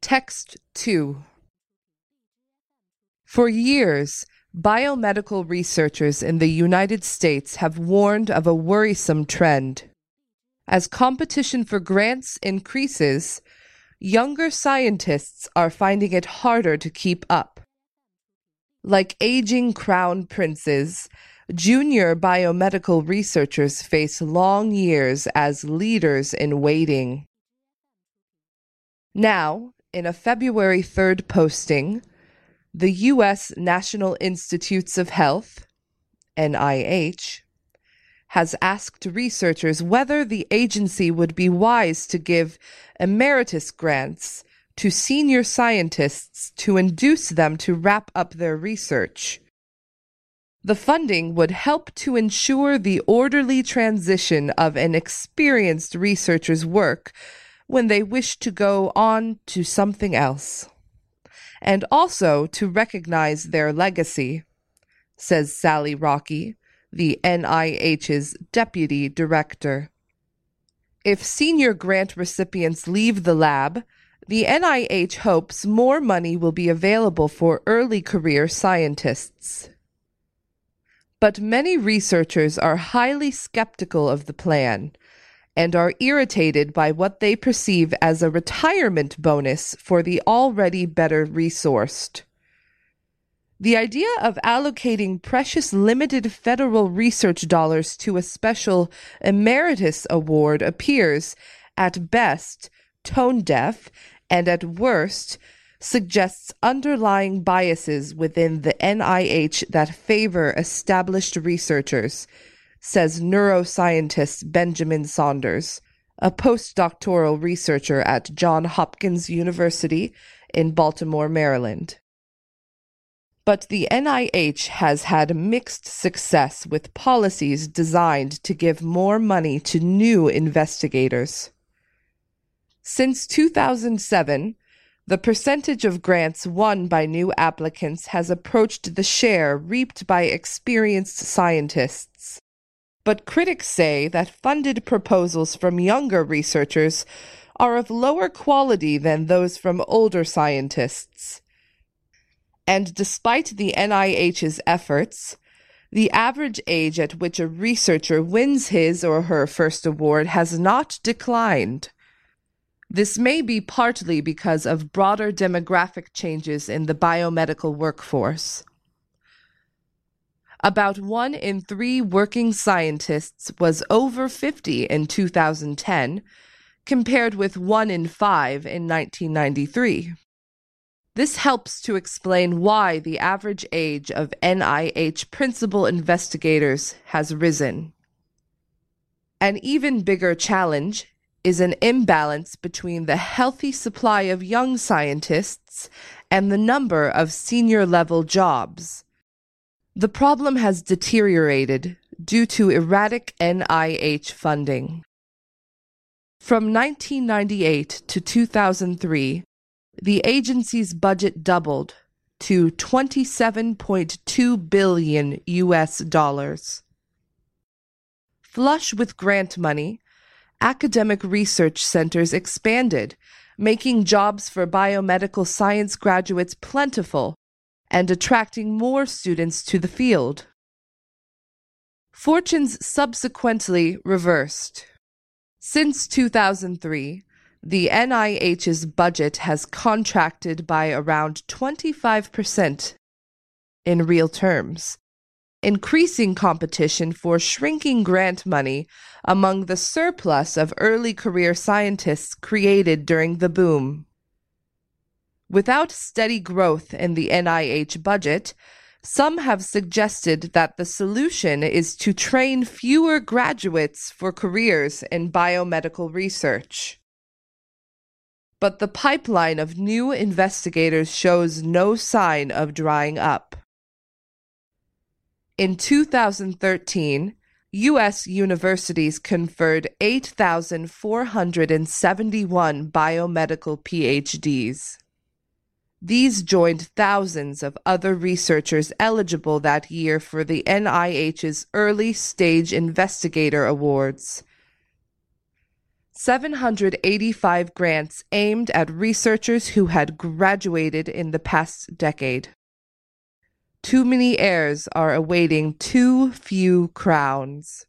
Text 2 For years, biomedical researchers in the United States have warned of a worrisome trend. As competition for grants increases, younger scientists are finding it harder to keep up. Like aging crown princes, junior biomedical researchers face long years as leaders in waiting. Now, in a February 3rd posting, the U.S. National Institutes of Health, NIH, has asked researchers whether the agency would be wise to give emeritus grants to senior scientists to induce them to wrap up their research. The funding would help to ensure the orderly transition of an experienced researcher's work when they wish to go on to something else, and also to recognize their legacy, says Sally Rockey, the NIH's deputy director. If senior grant recipients leave the lab, the NIH hopes more money will be available for early career scientists. But many researchers are highly skeptical of the plan and are irritated by what they perceive as a retirement bonus for the already better resourced. The idea of allocating precious limited federal research dollars to a special emeritus award appears, at best, tone deaf and at worst suggests underlying biases within the NIH that favor established researchers, says neuroscientist Benjamin Saunders, a postdoctoral researcher at Johns Hopkins University in Baltimore, Maryland. But the NIH has had mixed success with policies designed to give more money to new investigators. Since 2007, the percentage of grants won by new applicants has approached the share reaped by experienced scientists. But critics say that funded proposals from younger researchers are of lower quality than those from older scientists. And despite the NIH's efforts, the average age at which a researcher wins his or her first award has not declined. This may be partly because of broader demographic changes in the biomedical workforce. About one in three working scientists was over 50 in 2010, compared with one in five in 1993. This helps to explain why the average age of NIH principal investigators has risen. An even bigger challenge is an imbalance between the healthy supply of young scientists and the number of senior level jobs. The problem has deteriorated due to erratic NIH funding. From 1998 to 2003, the agency's budget doubled to 27.2 billion US dollars. Flush with grant money, academic research centers expanded, making jobs for biomedical science graduates plentiful and attracting more students to the field. Fortunes subsequently reversed. Since 2003, the NIH's budget has contracted by around 25% in real terms, increasing competition for shrinking grant money among the surplus of early career scientists created during the boom. Without steady growth in the NIH budget, some have suggested that the solution is to train fewer graduates for careers in biomedical research. But the pipeline of new investigators shows no sign of drying up. In 2013, U.S. universities conferred 8,471 biomedical PhDs. These joined thousands of other researchers eligible that year for the NIH's Early Stage Investigator Awards. 785 grants aimed at researchers who had graduated in the past decade. Too many heirs are awaiting too few crowns.